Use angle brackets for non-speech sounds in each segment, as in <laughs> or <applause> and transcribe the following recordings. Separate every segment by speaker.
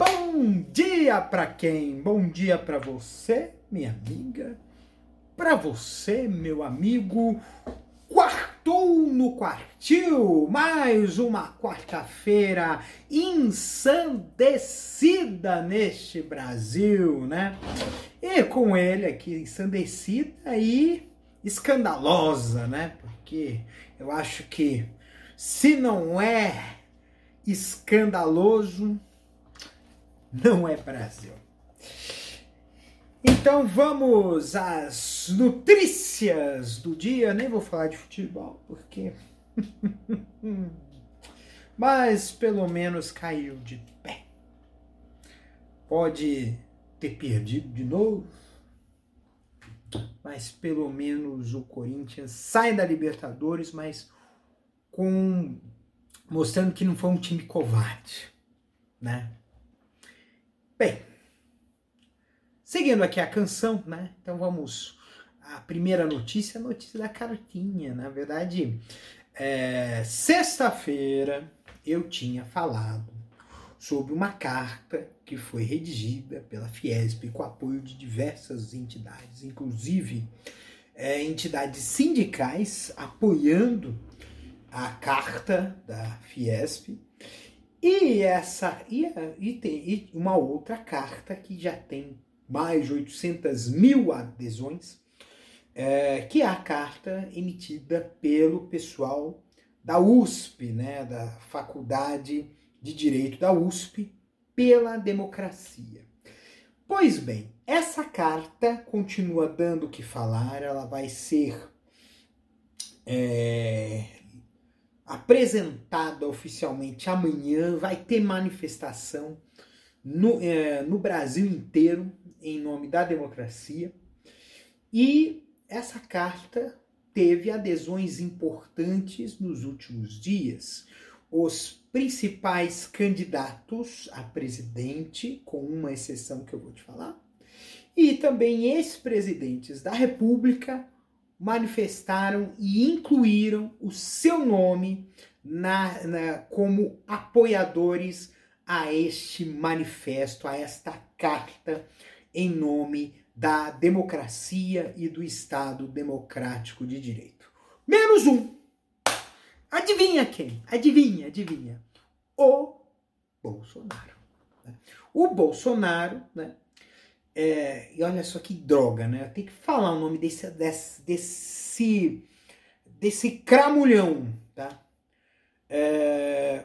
Speaker 1: Bom dia para quem? Bom dia para você, minha amiga. Para você, meu amigo. Quartou no quartil. Mais uma quarta-feira ensandecida neste Brasil, né? E com ele aqui ensandecida e escandalosa, né? Porque eu acho que se não é escandaloso, não é Brasil. Então vamos às notícias do dia. Nem vou falar de futebol, porque. <laughs> Mas pelo menos caiu de pé. Pode ter perdido de novo, mas pelo menos o Corinthians sai da Libertadores, mas com mostrando que não foi um time covarde, né? Bem, seguindo aqui a canção, né? Então vamos a primeira notícia, a notícia da cartinha. Na verdade, é, sexta-feira eu tinha falado sobre uma carta que foi redigida pela Fiesp com apoio de diversas entidades, inclusive é, entidades sindicais apoiando a carta da Fiesp e essa e, e tem e uma outra carta que já tem mais de 800 mil adesões, é, que é a carta emitida pelo pessoal da USP, né, da Faculdade de Direito da USP, pela democracia. Pois bem, essa carta continua dando o que falar, ela vai ser é, apresentada oficialmente amanhã, vai ter manifestação no, é, no Brasil inteiro em nome da democracia. E essa carta teve adesões importantes nos últimos dias. Os principais candidatos a presidente, com uma exceção que eu vou te falar, e também ex-presidentes da República manifestaram e incluíram o seu nome na, na, como apoiadores a este manifesto, a esta carta em nome da democracia e do Estado democrático de direito. Menos um. Adivinha quem? Adivinha, adivinha. O Bolsonaro. Né? O Bolsonaro, né? É, e olha só que droga, né? Eu tenho que falar o nome desse, desse, desse, desse cramulhão, tá? É,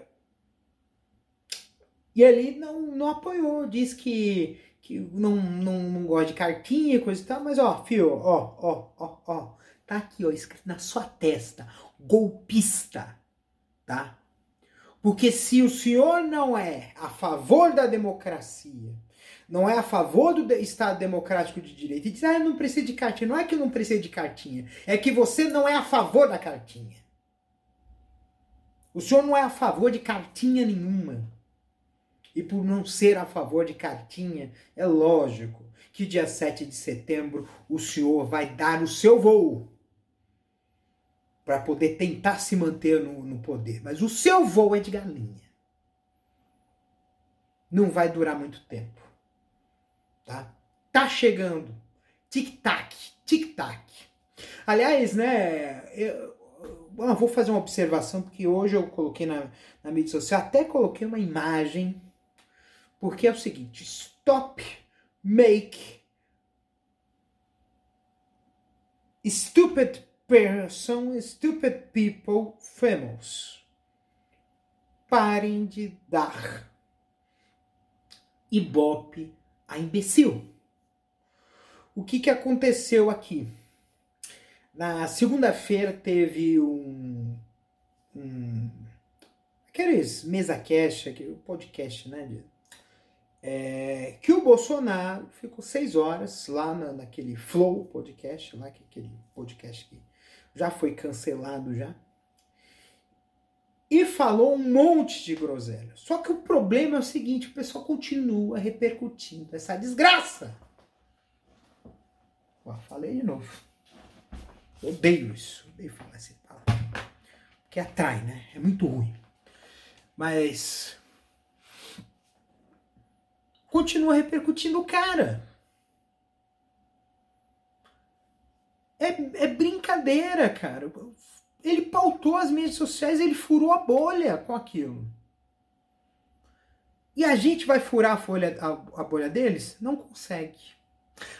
Speaker 1: e ele não, não apoiou, diz que, que não, não, não gosta de cartinha e coisa e tal, mas ó, fio, ó, ó, ó, ó, tá aqui, ó, escrito na sua testa, golpista, tá? Porque se o senhor não é a favor da democracia, não é a favor do Estado democrático de direito, e diz, ah, não precisa de cartinha, não é que não precisa de cartinha, é que você não é a favor da cartinha. O senhor não é a favor de cartinha nenhuma. E por não ser a favor de cartinha, é lógico que dia 7 de setembro o senhor vai dar o seu voo para poder tentar se manter no, no poder. Mas o seu voo é de galinha. Não vai durar muito tempo. Tá? Tá chegando. Tic-tac, tic-tac. Aliás, né, eu, vou fazer uma observação, porque hoje eu coloquei na, na mídia social, até coloquei uma imagem, porque é o seguinte, stop, make stupid person, stupid people famous. Parem de dar ibope a imbecil. O que, que aconteceu aqui? Na segunda-feira teve um, um aqueles mesa cash, o podcast, né? É, que o Bolsonaro ficou seis horas lá na, naquele Flow podcast, lá que é aquele podcast que já foi cancelado já, e falou um monte de groselha. Só que o problema é o seguinte, o pessoal continua repercutindo essa desgraça. Ó, falei de novo. Odeio isso, odeio falar essa palavra. Que atrai, né? É muito ruim. Mas continua repercutindo o cara. É, é brincadeira, cara. Ele pautou as mídias sociais, ele furou a bolha com aquilo. E a gente vai furar a, folha, a, a bolha deles? Não consegue.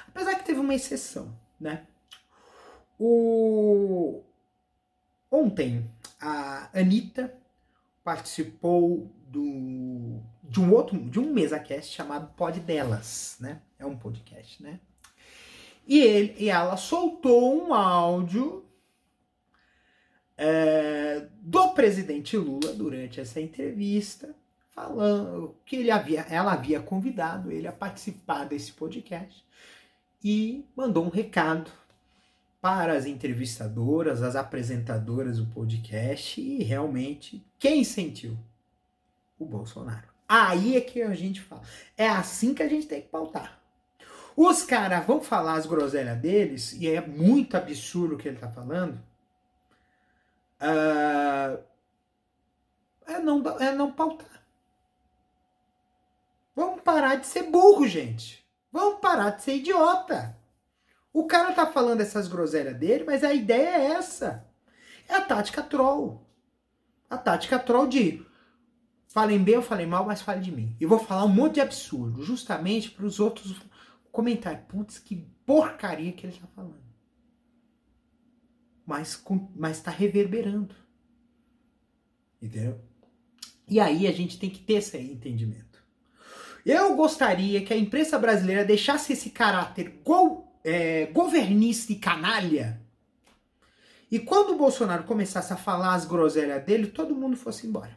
Speaker 1: Apesar que teve uma exceção, né? O... Ontem, a Anitta participou do, de um outro, de um mesa-cast chamado Pod Delas, né? É um podcast, né? E, ele, e ela soltou um áudio é, do presidente Lula durante essa entrevista, falando que ele havia, ela havia convidado ele a participar desse podcast e mandou um recado para as entrevistadoras, as apresentadoras do podcast e realmente quem sentiu? O Bolsonaro. Aí é que a gente fala. É assim que a gente tem que pautar. Os caras vão falar as groselhas deles, e é muito absurdo o que ele tá falando. Uh, é, não, é não pautar. Vamos parar de ser burro, gente. Vamos parar de ser idiota. O cara tá falando essas groselhas dele, mas a ideia é essa. É a tática troll. A tática troll de falem bem ou falem mal, mas falem de mim. E vou falar um monte de absurdo, justamente para os outros comentarem. Putz, que porcaria que ele tá falando. Mas, mas tá reverberando. Entendeu? E aí a gente tem que ter esse entendimento. Eu gostaria que a imprensa brasileira deixasse esse caráter gol é, governista e canalha. E quando o Bolsonaro começasse a falar as groselhas dele, todo mundo fosse embora.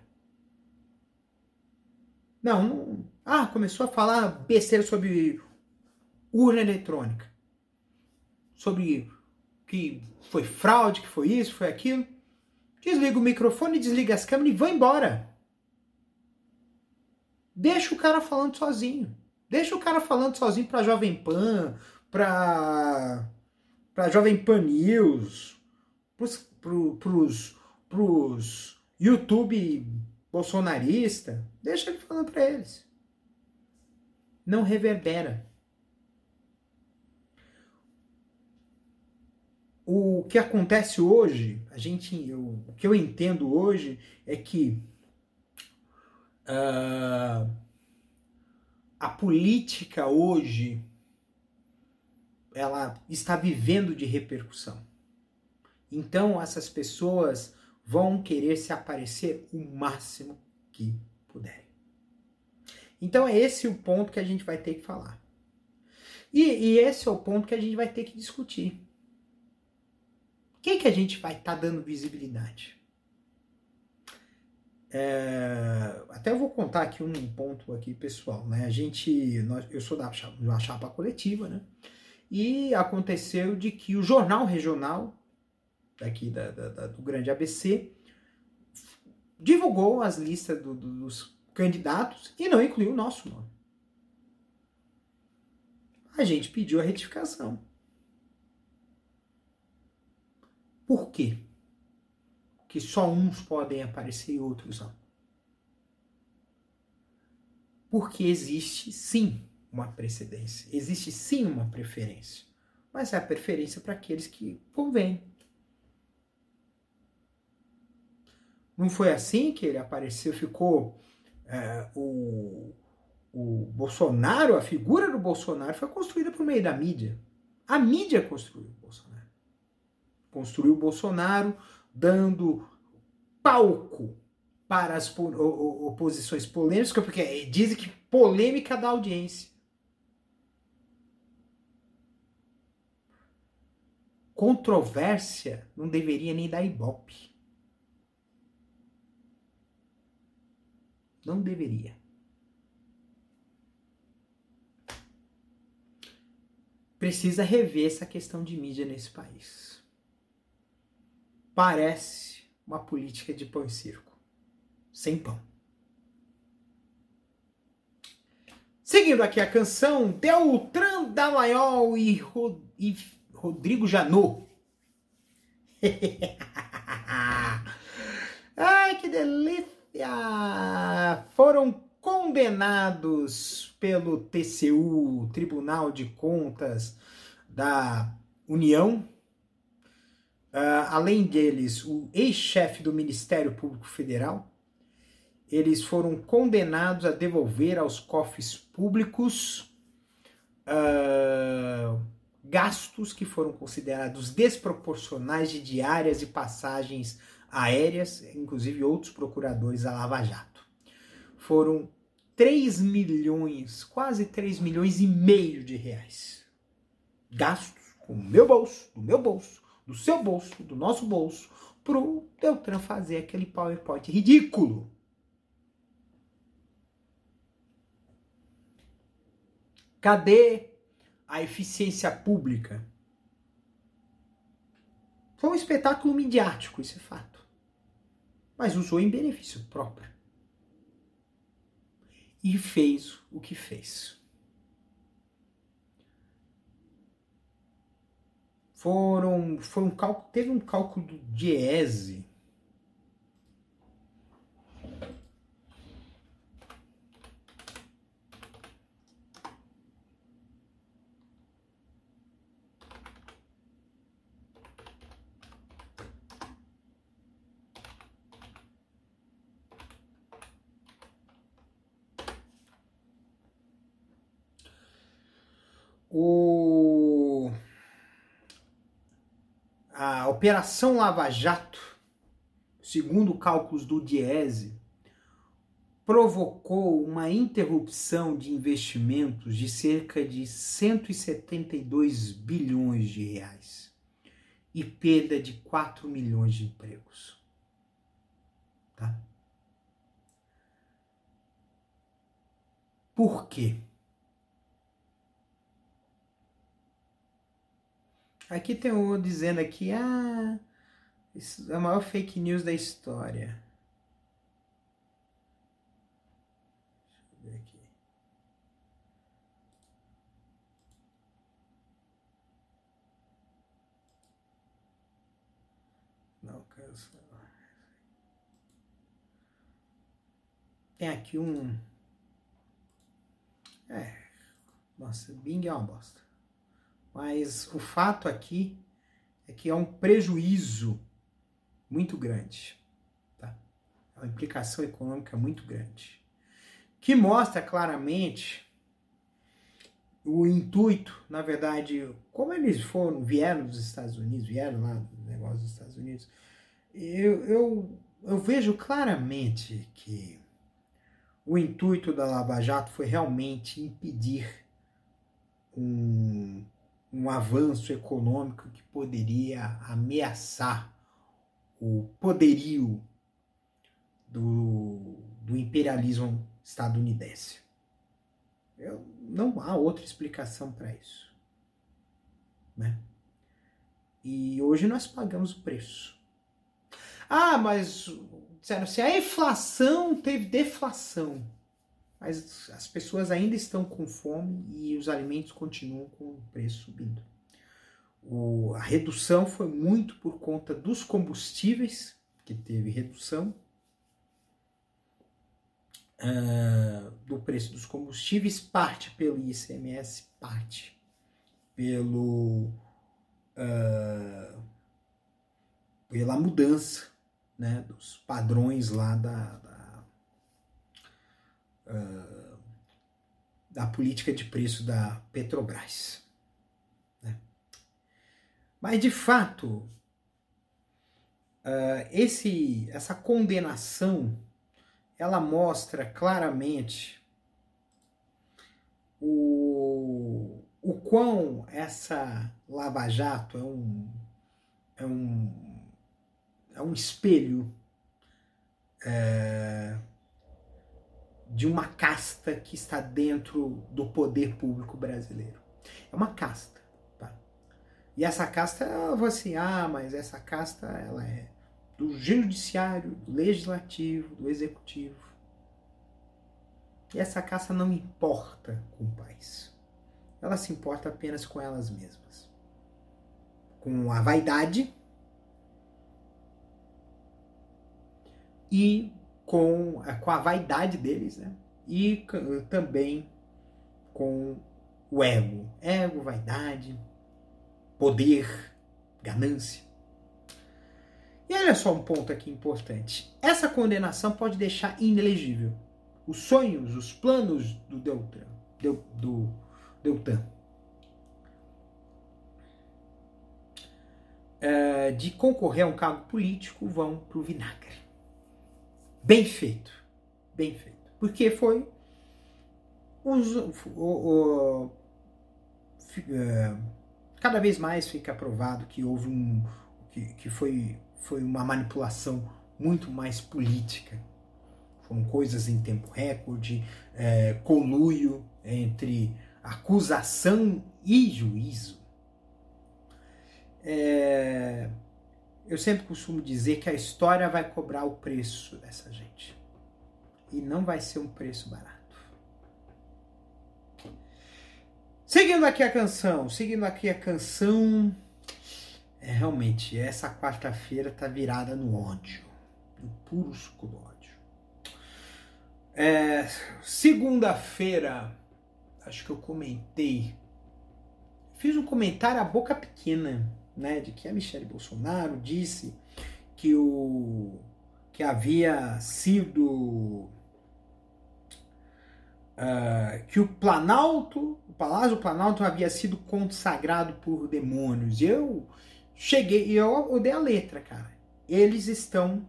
Speaker 1: Não, não. Ah, começou a falar besteira sobre urna eletrônica. Sobre que foi fraude, que foi isso, foi aquilo. Desliga o microfone, desliga as câmeras e vai embora. Deixa o cara falando sozinho. Deixa o cara falando sozinho pra Jovem Pan, para para Jovem Pan News, pros, pro, pros, pros YouTube bolsonarista, deixa ele falando para eles. Não reverbera. O que acontece hoje, a gente, eu, o que eu entendo hoje é que uh, a política hoje ela está vivendo de repercussão. Então essas pessoas vão querer se aparecer o máximo que puderem. Então é esse o ponto que a gente vai ter que falar. E, e esse é o ponto que a gente vai ter que discutir. Quem que a gente vai estar tá dando visibilidade? É, até eu vou contar aqui um ponto aqui pessoal, né? A gente, nós, eu sou da, uma chapa coletiva, né? E aconteceu de que o jornal regional daqui da, da, da, do grande ABC divulgou as listas do, do, dos candidatos e não incluiu o nosso nome. A gente pediu a retificação. Por quê? Que só uns podem aparecer e outros não. Porque existe sim uma precedência. Existe sim uma preferência, mas é a preferência para aqueles que convém. Não foi assim que ele apareceu, ficou é, o, o Bolsonaro, a figura do Bolsonaro foi construída por meio da mídia. A mídia construiu o Bolsonaro. Construiu o Bolsonaro dando palco para as oposições polêmicas, porque dizem que polêmica da audiência. controvérsia não deveria nem dar ibope. Não deveria. precisa rever essa questão de mídia nesse país. Parece uma política de pão e circo. Sem pão. Seguindo aqui a canção, Deltran Dallagnol e, Rod e Rodrigo Janot. <laughs> Ai, que delícia! Foram condenados pelo TCU, Tribunal de Contas da União. Uh, além deles, o ex-chefe do Ministério Público Federal. Eles foram condenados a devolver aos cofres públicos uh, gastos que foram considerados desproporcionais de diárias e passagens aéreas, inclusive outros procuradores da Lava Jato. Foram 3 milhões, quase 3 milhões e meio de reais gastos com o meu bolso, do meu bolso, do seu bolso, do nosso bolso, pro Deltran fazer aquele PowerPoint ridículo. Cadê a eficiência pública? Foi um espetáculo midiático, é fato. Mas usou em benefício próprio. E fez o que fez. Foram, foi um cálculo, teve um cálculo do Diese O... A Operação Lava Jato, segundo cálculos do Diese, provocou uma interrupção de investimentos de cerca de 172 bilhões de reais e perda de 4 milhões de empregos. Tá? Por quê? Aqui tem um dizendo aqui, ah, é a maior fake news da história. Aqui. Não, cancela. Tem aqui um. É. Nossa, Bing é uma bosta. Mas o fato aqui é que é um prejuízo muito grande. Tá? É uma implicação econômica muito grande. Que mostra claramente o intuito, na verdade, como eles foram, vieram dos Estados Unidos, vieram lá do negócio dos Estados Unidos, eu, eu, eu vejo claramente que o intuito da Lava Jato foi realmente impedir um um avanço econômico que poderia ameaçar o poderio do, do imperialismo estadunidense. Eu, não há outra explicação para isso. Né? E hoje nós pagamos o preço. Ah, mas disseram assim, a inflação teve deflação mas as pessoas ainda estão com fome e os alimentos continuam com o preço subindo. O, a redução foi muito por conta dos combustíveis, que teve redução uh, do preço dos combustíveis, parte pelo ICMS, parte pelo uh, pela mudança né, dos padrões lá da, da política de preço da Petrobras. Né? Mas, de fato, uh, esse, essa condenação ela mostra claramente o, o quão essa Lava Jato é um, é um, é um espelho é, de uma casta que está dentro do poder público brasileiro. É uma casta. E essa casta, ela falou assim, ah, mas essa casta, ela é do judiciário, do legislativo, do executivo. E essa casta não importa com o país. Ela se importa apenas com elas mesmas. Com a vaidade e com, com a vaidade deles, né? E também com o ego. Ego, vaidade, poder, ganância. E olha só um ponto aqui importante. Essa condenação pode deixar inelegível os sonhos, os planos do Deltan, do, Deltan. É, de concorrer a um cargo político vão para o vinagre. Bem feito, bem feito. Porque foi os, o, o, o, é, cada vez mais fica provado que houve um que, que foi, foi uma manipulação muito mais política. Foram coisas em tempo recorde, é, coluio entre acusação e juízo. É, eu sempre costumo dizer que a história vai cobrar o preço dessa gente. E não vai ser um preço barato. Seguindo aqui a canção, seguindo aqui a canção, é realmente essa quarta-feira tá virada no ódio, no puro suco do ódio. É, Segunda-feira, acho que eu comentei, fiz um comentário à boca pequena, né, de que a Michelle Bolsonaro disse que o que havia sido uh, que o Planalto, o Palácio Planalto havia sido consagrado por demônios. E eu cheguei, e eu, dei a letra, cara. Eles estão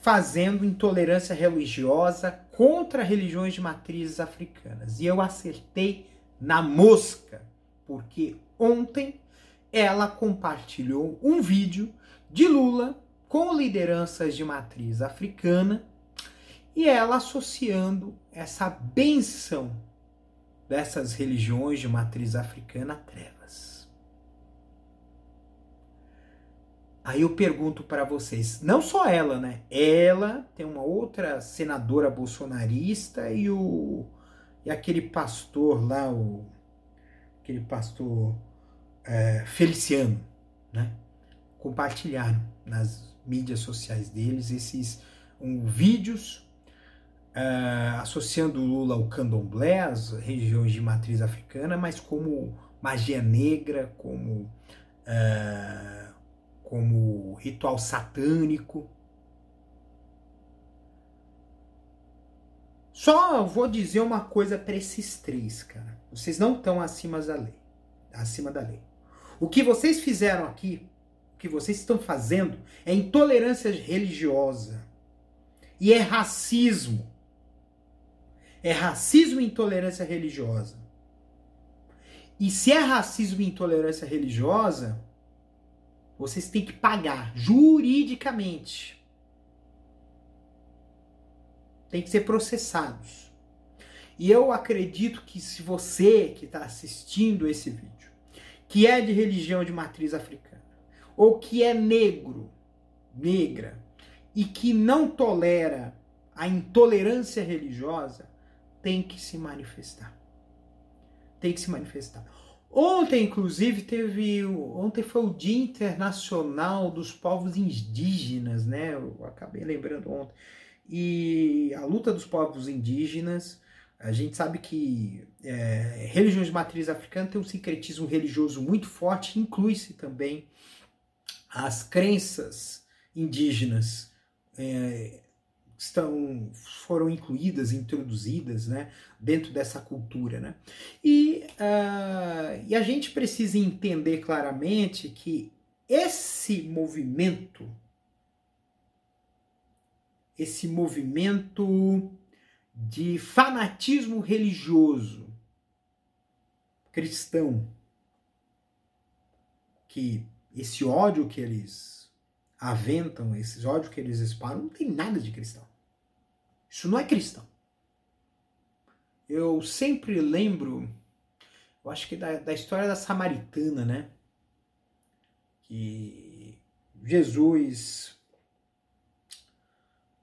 Speaker 1: fazendo intolerância religiosa contra religiões de matrizes africanas. E eu acertei na mosca, porque ontem ela compartilhou um vídeo de Lula com lideranças de matriz africana e ela associando essa benção dessas religiões de matriz africana a trevas. Aí eu pergunto para vocês, não só ela, né? Ela tem uma outra senadora bolsonarista e o e aquele pastor lá, o aquele pastor é, Feliciano, né? Compartilharam nas mídias sociais deles esses um, vídeos uh, associando Lula ao candomblé, as regiões de matriz africana, mas como magia negra, como, uh, como ritual satânico. Só vou dizer uma coisa para esses três, cara. Vocês não estão acima da lei. Acima da lei. O que vocês fizeram aqui, o que vocês estão fazendo, é intolerância religiosa. E é racismo é racismo e intolerância religiosa. E se é racismo e intolerância religiosa, vocês têm que pagar juridicamente. Tem que ser processados. E eu acredito que se você que está assistindo esse vídeo, que é de religião de matriz africana, ou que é negro, negra, e que não tolera a intolerância religiosa, tem que se manifestar. Tem que se manifestar. Ontem, inclusive, teve. Ontem foi o Dia Internacional dos Povos Indígenas, né? Eu acabei lembrando ontem. E a luta dos povos indígenas, a gente sabe que é, religiões de matriz africana tem um sincretismo religioso muito forte, inclui-se também as crenças indígenas. É, estão foram incluídas, introduzidas, né, dentro dessa cultura, né? E, uh, e a gente precisa entender claramente que esse movimento, esse movimento de fanatismo religioso cristão, que esse ódio que eles aventam, esses ódios que eles espalham, não tem nada de cristão. Isso não é cristão. Eu sempre lembro, eu acho que da, da história da Samaritana, né? Que Jesus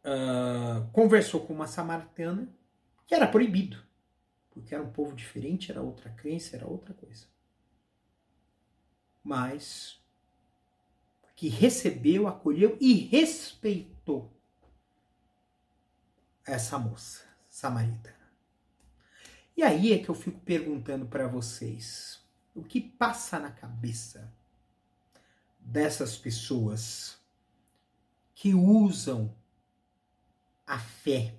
Speaker 1: uh, conversou com uma samaritana que era proibido, porque era um povo diferente, era outra crença, era outra coisa. Mas que recebeu, acolheu e respeitou essa moça samaritana. E aí é que eu fico perguntando para vocês, o que passa na cabeça dessas pessoas que usam a fé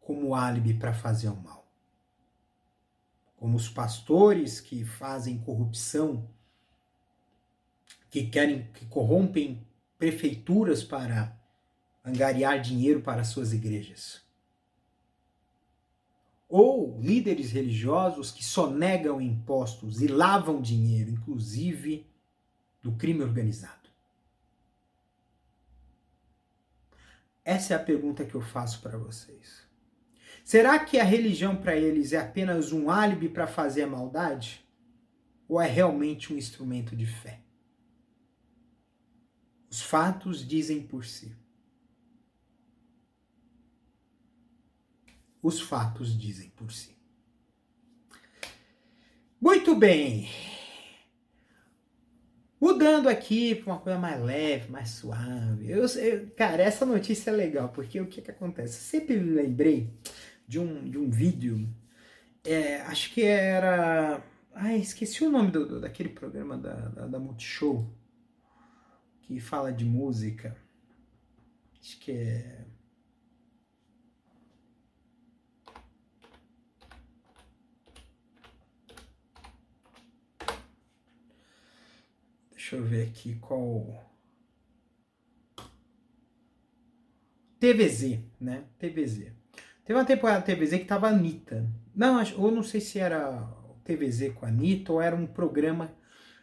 Speaker 1: como álibi para fazer o mal? Como os pastores que fazem corrupção, que querem que corrompem prefeituras para angariar dinheiro para suas igrejas. Ou líderes religiosos que só negam impostos e lavam dinheiro, inclusive do crime organizado. Essa é a pergunta que eu faço para vocês. Será que a religião para eles é apenas um álibi para fazer a maldade? Ou é realmente um instrumento de fé? Os fatos dizem por si. os fatos dizem por si. Muito bem. Mudando aqui para uma coisa mais leve, mais suave. Eu, eu, cara, essa notícia é legal, porque o que, que acontece? sempre me lembrei de um, de um vídeo, é, acho que era. Ai, esqueci o nome do, do daquele programa da, da, da Multishow, que fala de música. Acho que é. Deixa eu ver aqui qual. TVZ, né? TVZ. Teve uma temporada TVZ que tava Anitta. Não, ou não sei se era TVZ com a Anitta ou era um programa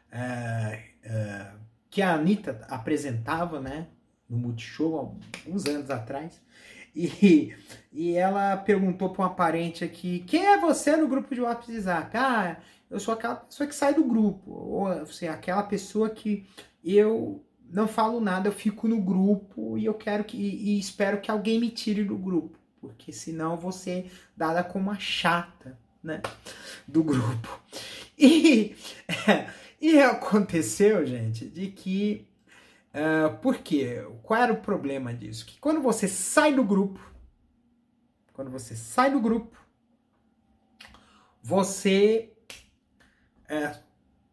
Speaker 1: é, é, que a Anitta apresentava, né? No Multishow, uns anos atrás. E, e ela perguntou para uma parente aqui: quem é você no grupo de WhatsApp? Ah, eu sou aquela pessoa que sai do grupo, ou assim, aquela pessoa que eu não falo nada, eu fico no grupo e eu quero que e espero que alguém me tire do grupo, porque senão eu vou ser dada como a chata, né, do grupo. E, <laughs> e aconteceu, gente, de que uh, por quê? Qual era o problema disso? Que quando você sai do grupo, quando você sai do grupo, você é,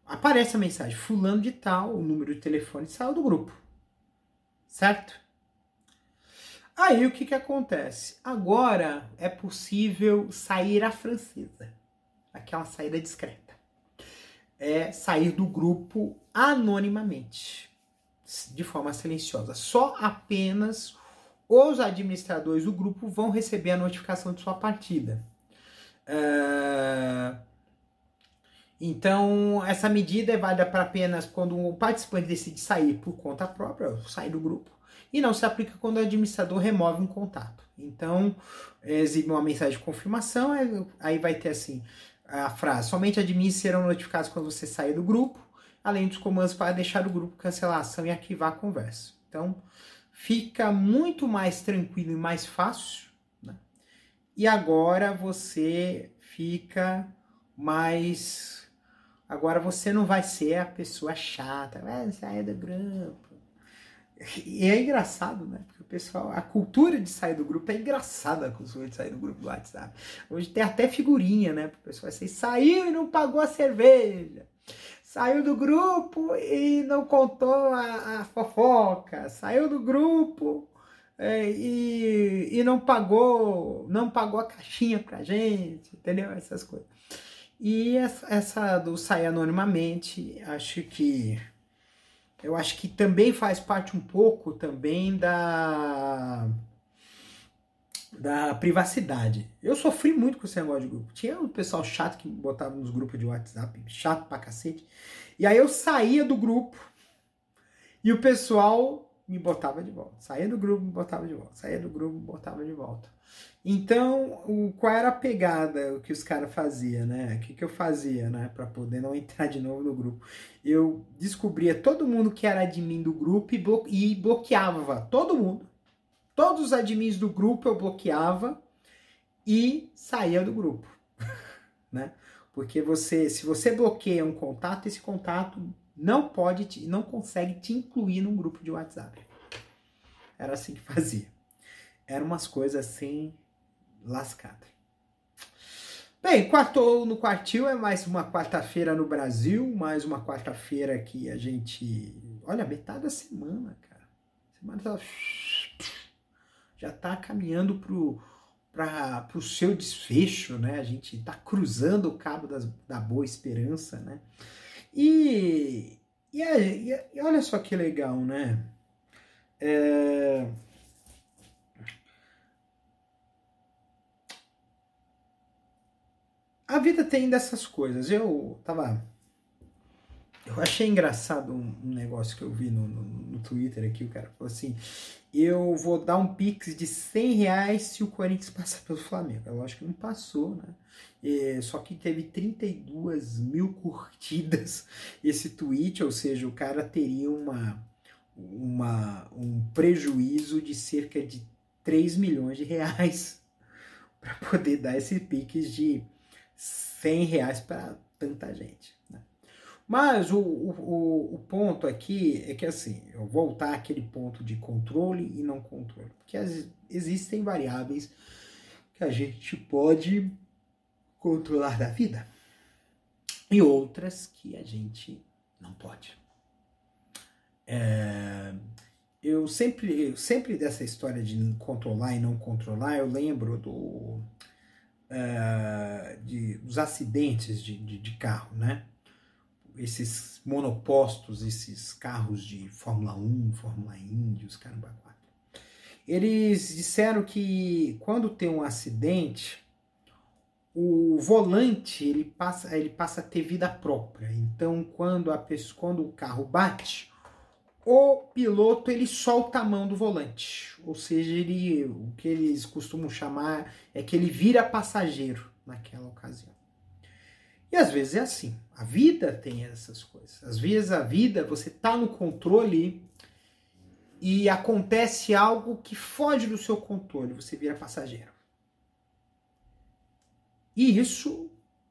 Speaker 1: aparece a mensagem, fulano de tal, o número de telefone saiu do grupo. Certo? Aí o que, que acontece? Agora é possível sair à francesa. Aquela saída discreta. É sair do grupo anonimamente, de forma silenciosa. Só apenas os administradores do grupo vão receber a notificação de sua partida. Uh, então, essa medida é válida para apenas quando o participante decide sair por conta própria, sair do grupo, e não se aplica quando o administrador remove um contato. Então, exibe uma mensagem de confirmação, aí vai ter assim a frase: somente admins serão notificados quando você sair do grupo, além dos comandos para deixar o grupo, cancelação e arquivar a conversa. Então, fica muito mais tranquilo e mais fácil. Né? E agora você fica mais Agora você não vai ser a pessoa chata, vai sair do grupo. E é engraçado, né? Porque o pessoal, a cultura de sair do grupo é engraçada a cultura de sair do grupo do WhatsApp. Hoje tem até figurinha, né? Para o pessoal assim, saiu e não pagou a cerveja. Saiu do grupo e não contou a, a fofoca. Saiu do grupo é, e, e não pagou, não pagou a caixinha pra gente, entendeu? Essas coisas. E essa do sair anonimamente, acho que eu acho que também faz parte um pouco também da da privacidade. Eu sofri muito com esse negócio de grupo. Tinha um pessoal chato que botava nos grupos de WhatsApp, chato pra cacete. E aí eu saía do grupo e o pessoal me botava de volta. Saía do grupo, me botava de volta. Saía do grupo, me botava de volta. Então, o, qual era a pegada o que os caras faziam, né? O que, que eu fazia, né? Para poder não <laughs> entrar de novo no grupo. Eu descobria todo mundo que era admin do grupo e, blo e bloqueava todo mundo. Todos os admins do grupo eu bloqueava e saía do grupo, <laughs> né? Porque você, se você bloqueia um contato, esse contato não pode, te, não consegue te incluir num grupo de WhatsApp. Era assim que fazia. Eram umas coisas assim lascadas. Bem, quartou no quartil é mais uma quarta-feira no Brasil, mais uma quarta-feira que a gente. Olha, metade da semana, cara. semana tá... já tá caminhando pro, para o seu desfecho, né? A gente está cruzando o cabo das, da boa esperança, né? E, e, e, e olha só que legal, né? É... A vida tem dessas coisas. Eu tava. Eu achei engraçado um, um negócio que eu vi no, no, no Twitter aqui. O cara falou assim: eu vou dar um pix de 100 reais se o Corinthians <laughs> passar pelo Flamengo. É lógico que não passou, né? É, só que teve 32 mil curtidas <laughs> esse tweet, ou seja, o cara teria uma, uma, um prejuízo de cerca de 3 milhões de reais <laughs> para poder dar esse pix de 100 reais para tanta gente. Né? Mas o, o, o ponto aqui é que assim, eu voltar àquele ponto de controle e não controle. Porque as, existem variáveis que a gente pode controlar da vida e outras que a gente não pode. É, eu sempre, eu sempre dessa história de controlar e não controlar, eu lembro do, é, de, dos acidentes de, de, de carro, né? esses monopostos, esses carros de Fórmula 1, Fórmula Indy, os caramba 4. Eles disseram que quando tem um acidente, o volante ele passa, ele passa a ter vida própria. Então, quando a quando o carro bate, o piloto ele solta a mão do volante, ou seja, ele, o que eles costumam chamar é que ele vira passageiro naquela ocasião. E às vezes é assim. A vida tem essas coisas. Às vezes a vida, você tá no controle e acontece algo que foge do seu controle, você vira passageiro. E isso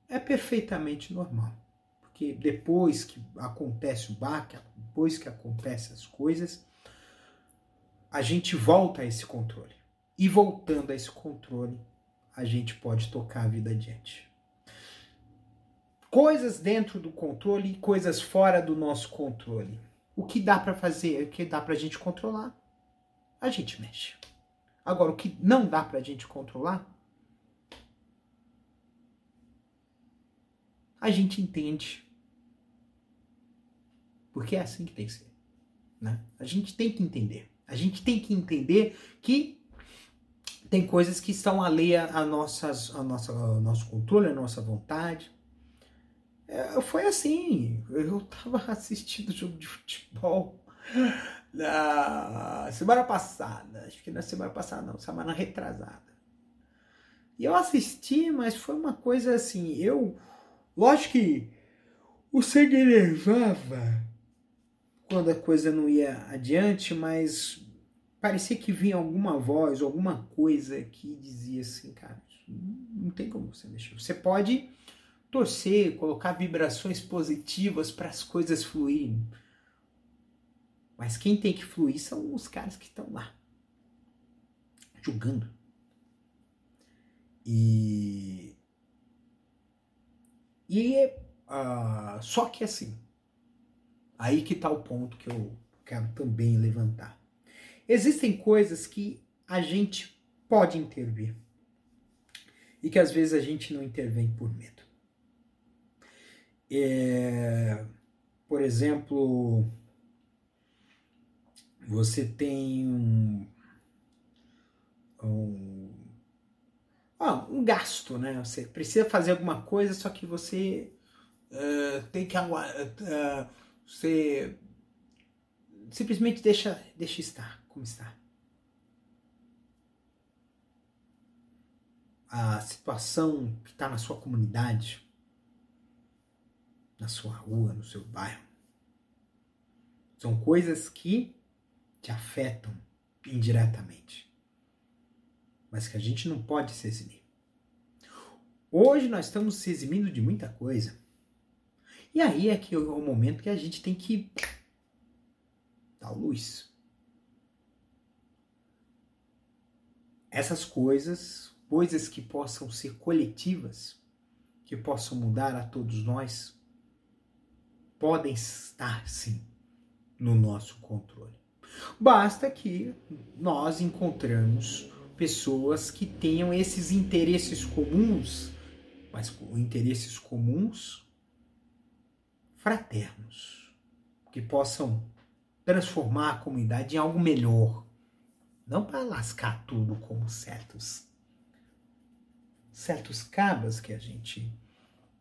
Speaker 1: é perfeitamente normal. Porque depois que acontece o baque, depois que acontecem as coisas, a gente volta a esse controle. E voltando a esse controle, a gente pode tocar a vida adiante coisas dentro do controle e coisas fora do nosso controle. O que dá para fazer, o que dá para a gente controlar, a gente mexe. Agora, o que não dá para a gente controlar, a gente entende. Porque é assim que tem que ser. Né? A gente tem que entender. A gente tem que entender que tem coisas que estão alheias a, nossas, a nossa, ao nosso controle, à nossa vontade. É, foi assim. Eu tava <laughs> assistindo jogo de futebol na semana passada. Acho que na semana passada, não, semana retrasada. E eu assisti, mas foi uma coisa assim. Eu. Lógico que o sangue levava quando a coisa não ia adiante, mas parecia que vinha alguma voz, alguma coisa que dizia assim, cara, não tem como você mexer. Você pode torcer, colocar vibrações positivas para as coisas fluírem. Mas quem tem que fluir são os caras que estão lá, julgando. E. E uh, só que assim, aí que está o ponto que eu quero também levantar. Existem coisas que a gente pode intervir e que às vezes a gente não intervém por medo. É, por exemplo, você tem um, um, ah, um gasto, né? Você precisa fazer alguma coisa, só que você uh, tem que uh, você simplesmente deixa, deixa estar como está. A situação que está na sua comunidade, na sua rua, no seu bairro, são coisas que te afetam indiretamente, mas que a gente não pode se eximir. Hoje nós estamos se eximindo de muita coisa. E aí é que é o momento que a gente tem que dar luz. Essas coisas, coisas que possam ser coletivas, que possam mudar a todos nós, podem estar sim no nosso controle. Basta que nós encontramos pessoas que tenham esses interesses comuns, mas interesses comuns fraternos, que possam transformar a comunidade em algo melhor, não para lascar tudo como certos certos cabas que a gente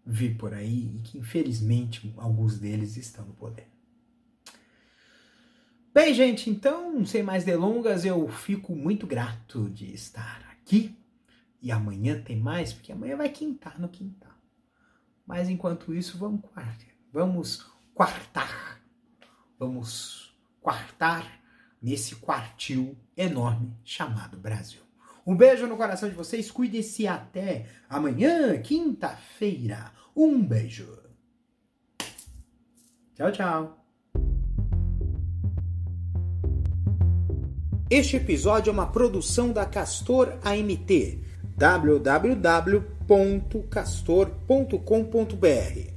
Speaker 1: vê por aí e que infelizmente alguns deles estão no poder. Bem, gente, então, sem mais delongas, eu fico muito grato de estar aqui. E amanhã tem mais, porque amanhã vai quintar no quintal. Mas enquanto isso, vamos quartar. Vamos quartar. Vamos quartar nesse quartil enorme chamado Brasil. Um beijo no coração de vocês, cuide-se até amanhã, quinta-feira. Um beijo. Tchau, tchau.
Speaker 2: Este episódio é uma produção da Castor AMT. www.castor.com.br